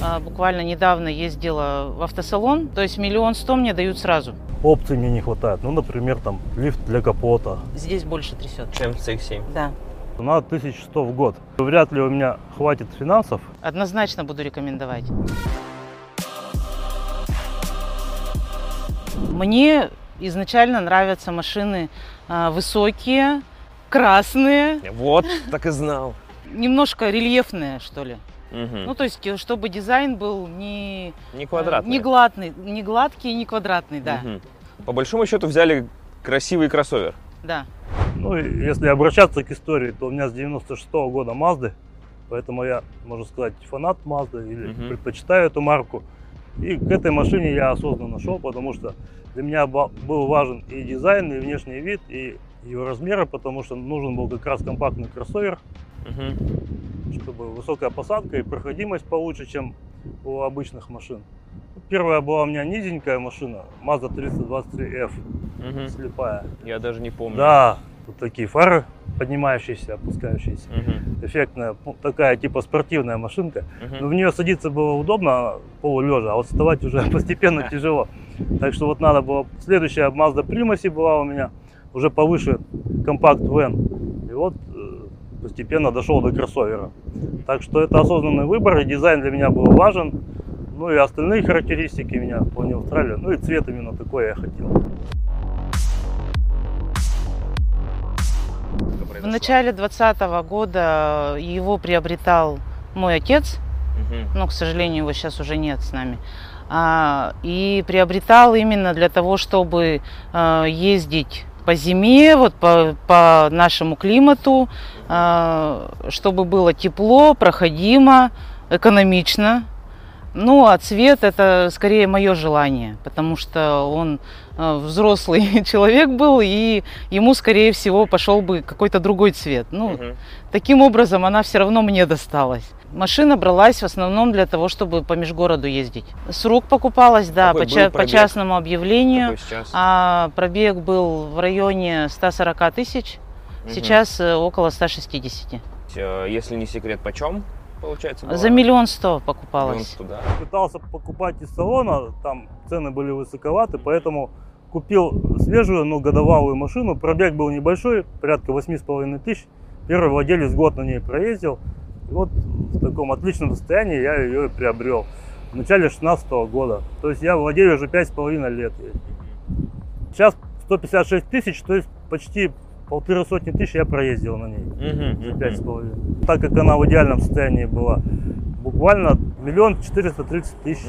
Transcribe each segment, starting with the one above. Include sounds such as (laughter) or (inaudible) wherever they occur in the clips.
А, Буквально недавно ездила в автосалон, то есть миллион сто мне дают сразу. Опций мне не хватает. Ну, например, там лифт для капота. Здесь больше трясет. Чем CX-7. Да. Надо 1100 в год. Вряд ли у меня хватит финансов. Однозначно буду рекомендовать. Мне изначально нравятся машины а, высокие, красные, Вот, так и знал. немножко рельефные, что ли. Мгм. Ну, то есть, э, чтобы дизайн был не, Не квадратный. не, гладный, не гладкий и не квадратный, да. Мгм. По большому счету взяли красивый кроссовер. да. Ну, если обращаться к истории, то у меня с 96 года Мазды. Поэтому я, можно сказать, фанат Мазды или Мгм. предпочитаю эту марку. И к этой машине я осознанно шел, потому что для меня был важен и дизайн, и внешний вид, и его размеры, потому что нужен был как раз компактный кроссовер, Мгм. чтобы высокая посадка и проходимость получше, чем у обычных машин. Первая была у меня низенькая машина, Mazda 323F, Мгм. слепая. Я даже не помню. Да, тут такие фары поднимающиеся, опускающиеся. Мгм. Эффектная, ну, такая типа спортивная машинка. Мгм. Но в нее садиться было удобно полулежа, а вот вставать уже (laughs) постепенно (laughs) тяжело. Так что вот надо было... Следующая Mazda Primacy была у меня, уже повыше компакт Van. И вот э, постепенно дошел до кроссовера. Так что это осознанный выбор, и дизайн для меня был важен. Ну и остальные характеристики меня вполне устраивали. Ну и цвет именно такой я хотел. В начале 2020 года его приобретал мой отец, но, к сожалению, его сейчас уже нет с нами. А, и приобретал именно для того, чтобы а, ездить по зиме, вот по, по нашему климату, а, чтобы было тепло, проходимо, экономично. Ну, а цвет это скорее мое желание, потому что он э, взрослый (laughs) человек был, и ему, скорее всего, пошел бы какой-то другой цвет. Ну, Мгм. Таким образом, она все равно мне досталась. Машина бралась в основном для того, чтобы по межгороду ездить. С рук покупалась, да, Какой по, ча- по частному объявлению. А пробег был в районе 140 тысяч, Мгм. сейчас э, около 160. Э, Если не секрет, почем получается? была? За миллион сто Миллион покупалась. сто, да. Пытался покупать из салона, там цены были высоковаты, поэтому купил свежую, но годовалую машину. Пробег был небольшой, порядка 8,5 тысяч. Первый владелец год на ней проездил. И вот в таком отличном состоянии я ее и приобрел в начале 16 года. То есть я владею уже 5,5 лет. ей. Сейчас 156 тысяч, то есть почти полторы сотни тысяч я проездил на ней за пять с половиной. Так как она в идеальном состоянии была, буквально миллион четыреста тридцать тысяч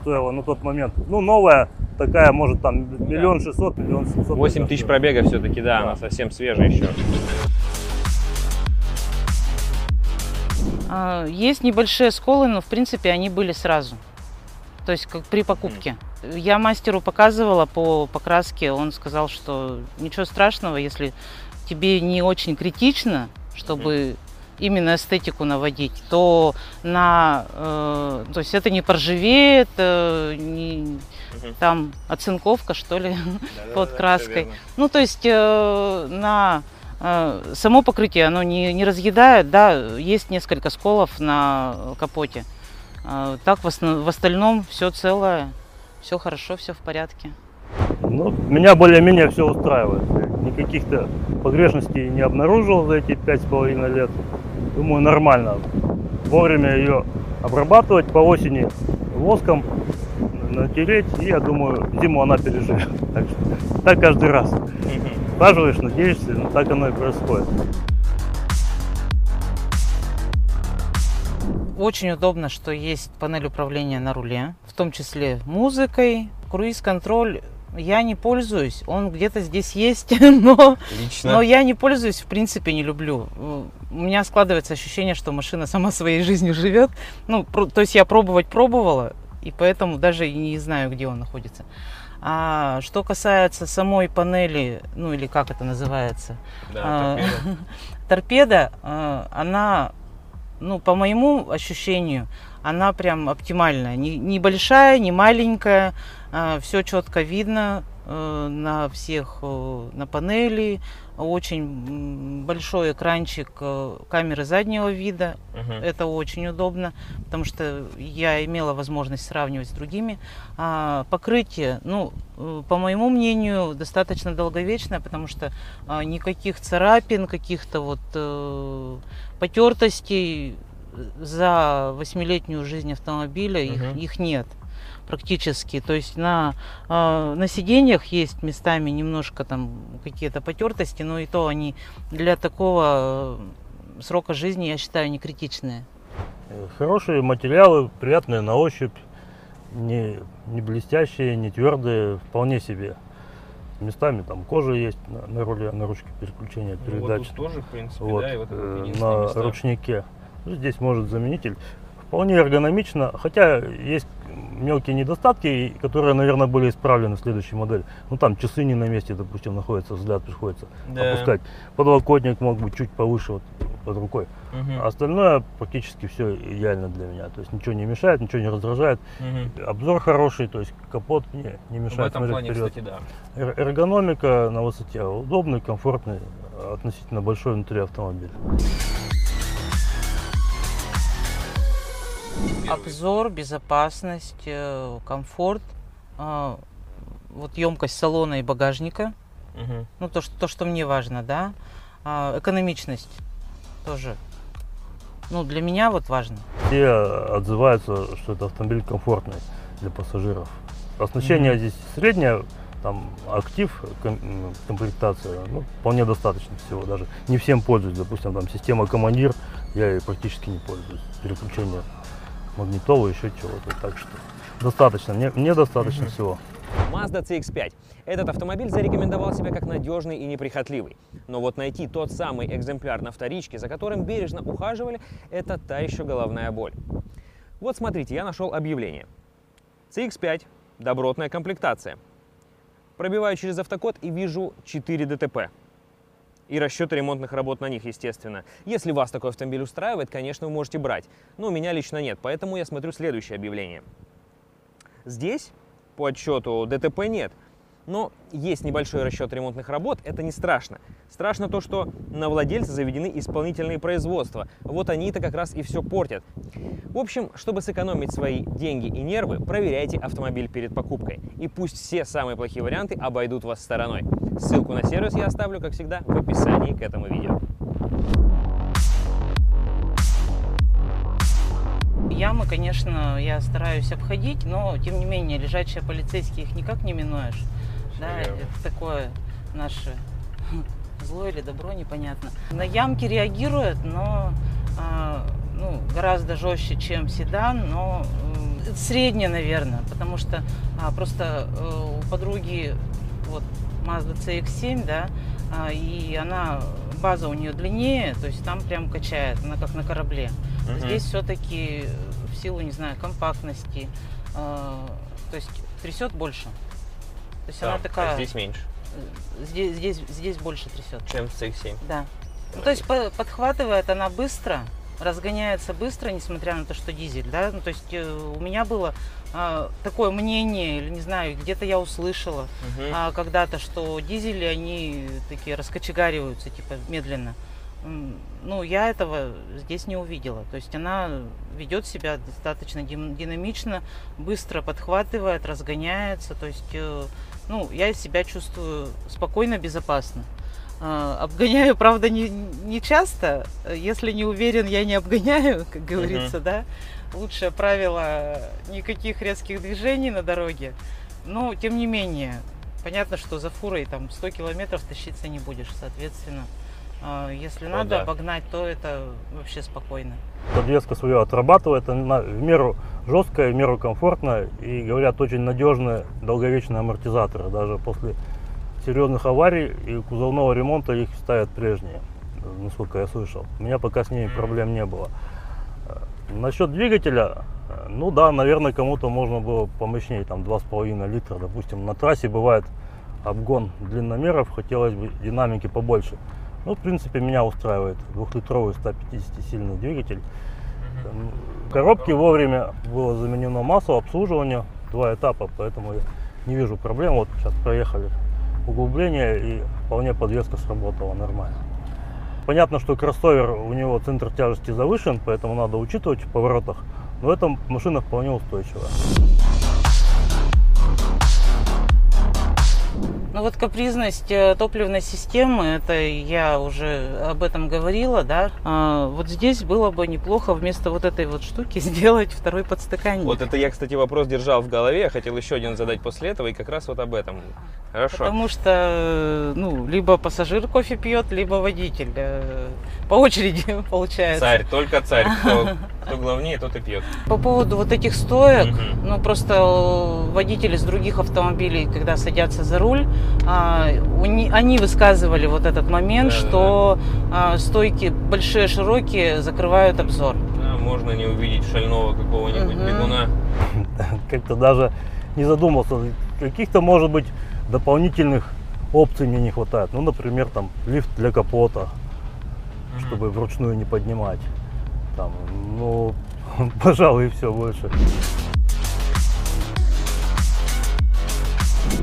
стоила на тот момент. Ну, новая такая, может, там миллион шестьсот, миллион семьсот. 8 тысяч пробега все-таки, да, Да. она совсем свежая еще. А, Есть небольшие сколы, но в принципе они были сразу. То есть как при покупке. Я мастеру показывала по покраске, он сказал, что ничего страшного, если тебе не очень критично, чтобы именно эстетику наводить, то на, э, то есть это не поржавеет, э, не- Мгм. там оцинковка что ли, под краской. Ну, то есть э, на э, само покрытие оно не, не разъедает, да, есть несколько сколов на капоте. Так в, основ- в остальном все целое, все хорошо, все в порядке. Ну, меня более-менее все устраивает. Никаких-то погрешностей не обнаружил за эти пять с половиной лет. Думаю, нормально. Вовремя ее обрабатывать по осени воском, натереть, и я думаю, зиму она переживет. Так, что, так каждый раз. Мгм. Ухаживаешь, надеешься, но так оно и происходит. Очень удобно, что есть панель управления на руле, в том числе музыкой, круиз-контроль. Я не пользуюсь, он где-то здесь есть, (laughs) но. Но я не пользуюсь, в принципе, не люблю. У меня складывается ощущение, что машина сама своей жизнью живет. Ну, про- то есть я пробовать пробовала, и поэтому даже не знаю, где он находится. А что касается самой панели, ну или как это называется, Да, а, торпеда. (laughs) торпеда, а, она, ну, по моему ощущению, она прям оптимальная. Не, большая, не маленькая, все четко видно э, на всех, э, на панели, очень большой экранчик э, камеры заднего вида. Мгм. Это очень удобно, потому что я имела возможность сравнивать с другими. А, покрытие, ну, э, по моему мнению, достаточно долговечное, потому что а, никаких царапин, каких-то вот э, потертостей за восьмилетнюю жизнь автомобиля их, Мгм. их нет практически. То есть на, а, на сиденьях есть местами немножко там какие-то потертости, но и то они для такого э, срока жизни, я считаю, не критичные. Э, Хорошие материалы, приятные на ощупь, не, не блестящие, не твердые, вполне себе. Местами там кожа есть на, на руле, на ручке переключения Ну, вот передач. тут тоже, в принципе, Вот, да, и вот это э, на места. ручнике. Ну, Здесь может заменитель. Вполне эргономично, хотя есть мелкие недостатки, которые, наверное, были исправлены в следующей модели. Ну там часы не на месте, допустим, находятся, взгляд приходится Да. опускать. Подлокотник мог быть чуть повыше вот, под рукой. Мгм. А Остальное практически все идеально для меня. То есть ничего не мешает, ничего не раздражает. Мгм. Обзор хороший, то есть капот не, не В мешает этом смотреть плане, вперед. кстати, да. Эр- Эргономика на высоте, удобный, комфортный, относительно большой внутри автомобиля. Обзор, безопасность, э, комфорт, а, вот емкость салона и багажника, Мгм. ну то, что, то, что мне важно, да, А, экономичность тоже, ну для меня вот важно. Все отзываются, что это автомобиль комфортный для пассажиров. Оснащение Мгм. здесь среднее, там актив, комплектация, ну, вполне достаточно всего. Даже не всем пользуюсь. Допустим, там система командир, я ей практически не пользуюсь. Переключение магнитолы, еще чего-то. Так что достаточно. Мне, мне достаточно всего. Mazda CX-5. Этот автомобиль зарекомендовал себя как надежный и неприхотливый. Но вот найти тот самый экземпляр на вторичке, за которым бережно ухаживали, это та еще головная боль. Вот смотрите, я нашел объявление. CX-5, добротная комплектация. Пробиваю через автокод и вижу 4 ДТП. И расчеты ремонтных работ на них, естественно. Если вас такой автомобиль устраивает, конечно, вы можете брать. Но у меня лично нет, поэтому я смотрю следующее объявление. Здесь по отчету ДТП нет. Но есть небольшой расчет ремонтных работ, это не страшно. Страшно то, что на владельца заведены исполнительные производства. Вот они-то как раз и все портят. В общем, чтобы сэкономить свои деньги и нервы, проверяйте автомобиль перед покупкой. И пусть все самые плохие варианты обойдут вас стороной. Ссылку на сервис я оставлю, как всегда, в описании к этому видео. Ямы, конечно, я стараюсь обходить, но тем не менее лежачие полицейские их никак не минуешь. Да, это такое наше (laughs) зло или добро, непонятно. На ямки реагируют, но а, ну, гораздо жестче, чем седан, но м, среднее, наверное, потому что а, просто э, у подруги вот Mazda CX-7, да, а, и она база у нее длиннее, то есть там прям качает, она как на корабле. Мгм. Здесь все-таки в силу, не знаю, компактности, э, то есть трясет больше. То есть Да, она такая, а здесь меньше, э, здесь, здесь, здесь больше трясет. чем в CX-7. Да. Ну, то есть по- подхватывает она быстро, разгоняется быстро, несмотря на то, что дизель, да. Ну, то есть э, у меня было а, такое мнение, или не знаю, где-то я услышала Мгм. а, когда-то, что дизели, они такие раскочегариваются, типа, медленно. Ну, я этого здесь не увидела. То есть она ведет себя достаточно динамично, быстро подхватывает, разгоняется. То есть, э, ну, я себя чувствую спокойно, безопасно. А, Обгоняю, (laughs) правда, не, не часто. Если не уверен, я не обгоняю, (laughs) как говорится, да. Лучшее правило никаких резких движений на дороге. Но, тем не менее, понятно, что за фурой там 100 километров тащиться не будешь, соответственно. А, Если надо да. обогнать, то это вообще спокойно. Подвеска свою отрабатывает, она в меру жесткая, в меру комфортная и, говорят, очень надежные, долговечные амортизаторы. Даже после серьезных аварий и кузовного ремонта их ставят прежние, насколько я слышал. У меня пока с ними проблем не было. Насчет двигателя, ну да, наверное, кому-то можно было помощнее, там 2,5 литра, допустим. На трассе бывает обгон длинномеров, хотелось бы динамики побольше. Ну, в принципе, меня устраивает двухлитровый 150-сильный двигатель. В коробке вовремя было заменено масло, обслуживание, два этапа, поэтому я не вижу проблем. Вот сейчас проехали углубление и вполне подвеска сработала нормально. Понятно, что кроссовер, у него центр тяжести завышен, поэтому надо учитывать в поворотах. Но эта машина вполне устойчивая. Ну вот капризность э, топливной системы, это я уже об этом говорила, да. А, вот здесь было бы неплохо вместо вот этой вот штуки (laughs) сделать второй подстаканник. Вот это я, кстати, вопрос держал в голове, я хотел еще один задать после этого, и как раз вот об этом. Хорошо. Потому что, э, ну, либо пассажир кофе пьет, либо водитель. Э, По очереди (laughs) получается. Царь, только царь. (laughs) Кто, кто главнее, тот и пьет. По поводу вот этих стоек, Мгм. ну просто водители с других автомобилей, когда садятся за руль, а, у ни- они высказывали вот этот момент, Да-да-да. что а, стойки большие, широкие закрывают обзор. Да, можно не увидеть шального какого-нибудь Мгм. бегуна. (laughs) Как-то даже не задумался. Каких-то, может быть, дополнительных опций мне не хватает. Ну, например, там лифт для капота, чтобы вручную не поднимать. Там, ну, (laughs) пожалуй, все больше.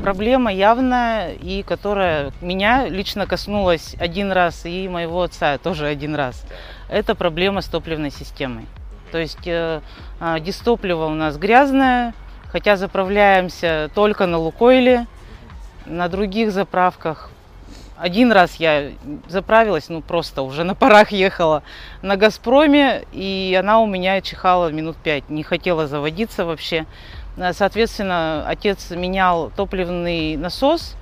Проблема явная и которая меня лично коснулась один раз и моего отца тоже один раз. Это проблема с топливной системой. То есть э, а, дистопливо у нас грязное, хотя заправляемся только на Лукойле, на других заправках. Один раз я заправилась, ну просто уже на парах ехала на Газпроме, и она у меня чихала минут пять, не хотела заводиться вообще. Э, Соответственно, отец менял топливный насос,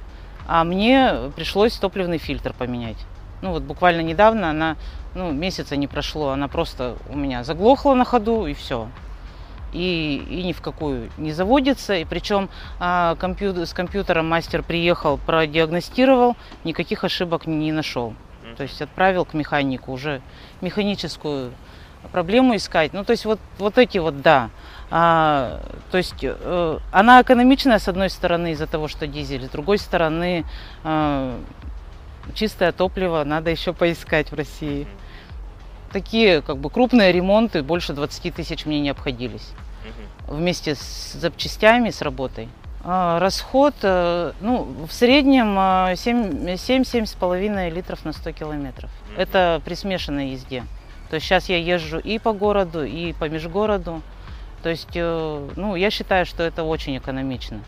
а мне пришлось топливный фильтр поменять. Ну вот буквально недавно она, ну месяца не прошло, она просто у меня заглохла на ходу и все. И, и ни в какую не заводится. И причем а, компью- с компьютером мастер приехал, продиагностировал, никаких ошибок не нашел. То есть отправил к механику уже механическую проблему искать. Ну, то есть вот, вот эти вот, да. А, то есть э, она экономичная, с одной стороны, из-за того, что дизель, с другой стороны, э, чистое топливо надо еще поискать в России. Такие как бы крупные ремонты больше 20 тысяч мне не обходились вместе с запчастями, с работой. А, Расход, э, ну, в среднем а, 7-7,5 литров на 100 километров. Это при смешанной езде. То есть сейчас я езжу и по городу, и по межгороду. То есть, э, ну, я считаю, что это очень экономично.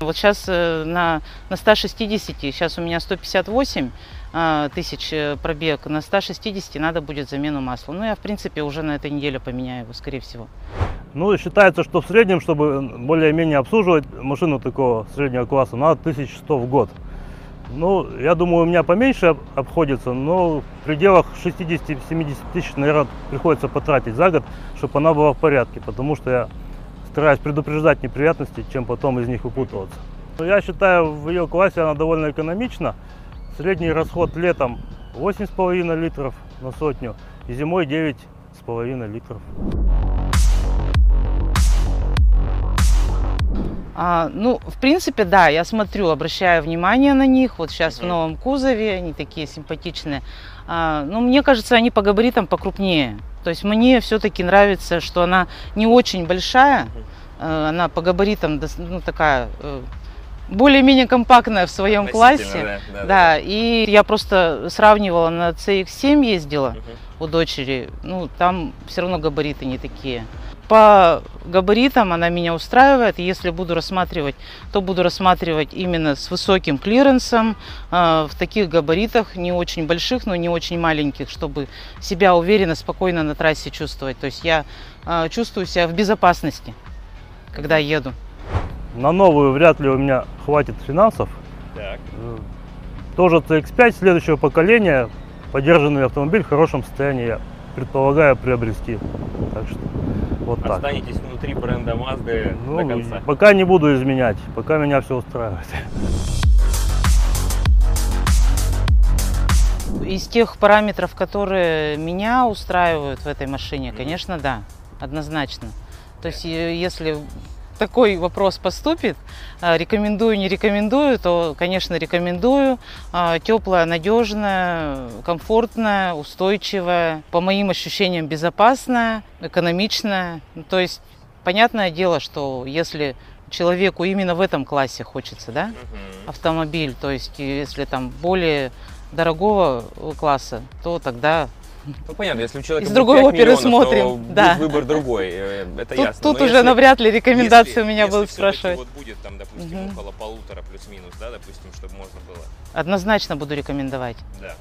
Вот сейчас на, на 160, сейчас у меня 158 а, тысяч э, пробег, на 160 надо будет замену масла. Ну, я, в принципе, уже на этой неделе поменяю его, скорее всего. Ну, считается, что в среднем, чтобы более-менее обслуживать машину такого среднего класса, надо 1100 в год. Ну, я думаю, у меня поменьше об- обходится, но в пределах 60-70 тысяч, наверное, приходится потратить за год, чтобы она была в порядке, потому что я стараюсь предупреждать неприятности, чем потом из них выпутываться. Но Я считаю, в ее классе она довольно экономична. Средний расход летом 8,5 литров на сотню и зимой 9,5 литров. А, ну, в принципе, да, я смотрю, обращаю внимание на них. Вот сейчас в Мгм. новом кузове они такие симпатичные. А, ну, мне кажется, они по габаритам покрупнее. То есть мне все-таки нравится, что она не очень большая, э, она по габаритам ну, такая э, более-менее компактная в своем классе. да, да, Да, и я просто сравнивала на CX-7 ездила Мгм. у дочери, ну, там все равно габариты не такие. По габаритам она меня устраивает. Если буду рассматривать, то буду рассматривать именно с высоким клиренсом, э, в таких габаритах, не очень больших, но не очень маленьких, чтобы себя уверенно, спокойно на трассе чувствовать. То есть я э, чувствую себя в безопасности, когда еду. На новую вряд ли у меня хватит финансов. Так. Э, Тоже CX-5 следующего поколения. Подержанный автомобиль в хорошем состоянии я предполагаю приобрести. Так что вот так. Останетесь внутри бренда Mazda Ну, до конца. пока не буду изменять, пока меня все устраивает. Из тех параметров, которые меня устраивают в этой машине, конечно, да, однозначно. То есть, если такой вопрос поступит, э, рекомендую, не рекомендую, то, конечно, рекомендую. А, Теплая, надежная, комфортная, устойчивая, по моим ощущениям, безопасная, экономичная. Ну, То есть, понятное дело, что если человеку именно в этом классе хочется, да, автомобиль. То есть, если там более дорогого класса, то тогда ну, понятно, если у человека из другой оперы смотрим, да. будет выбор другой, э, это тут, ясно. Тут Но уже если, навряд ли рекомендации у меня если будут спрашивать. вот будет там, допустим, угу. около полутора плюс-минус, да, допустим, чтобы можно было. Однозначно буду рекомендовать. Да.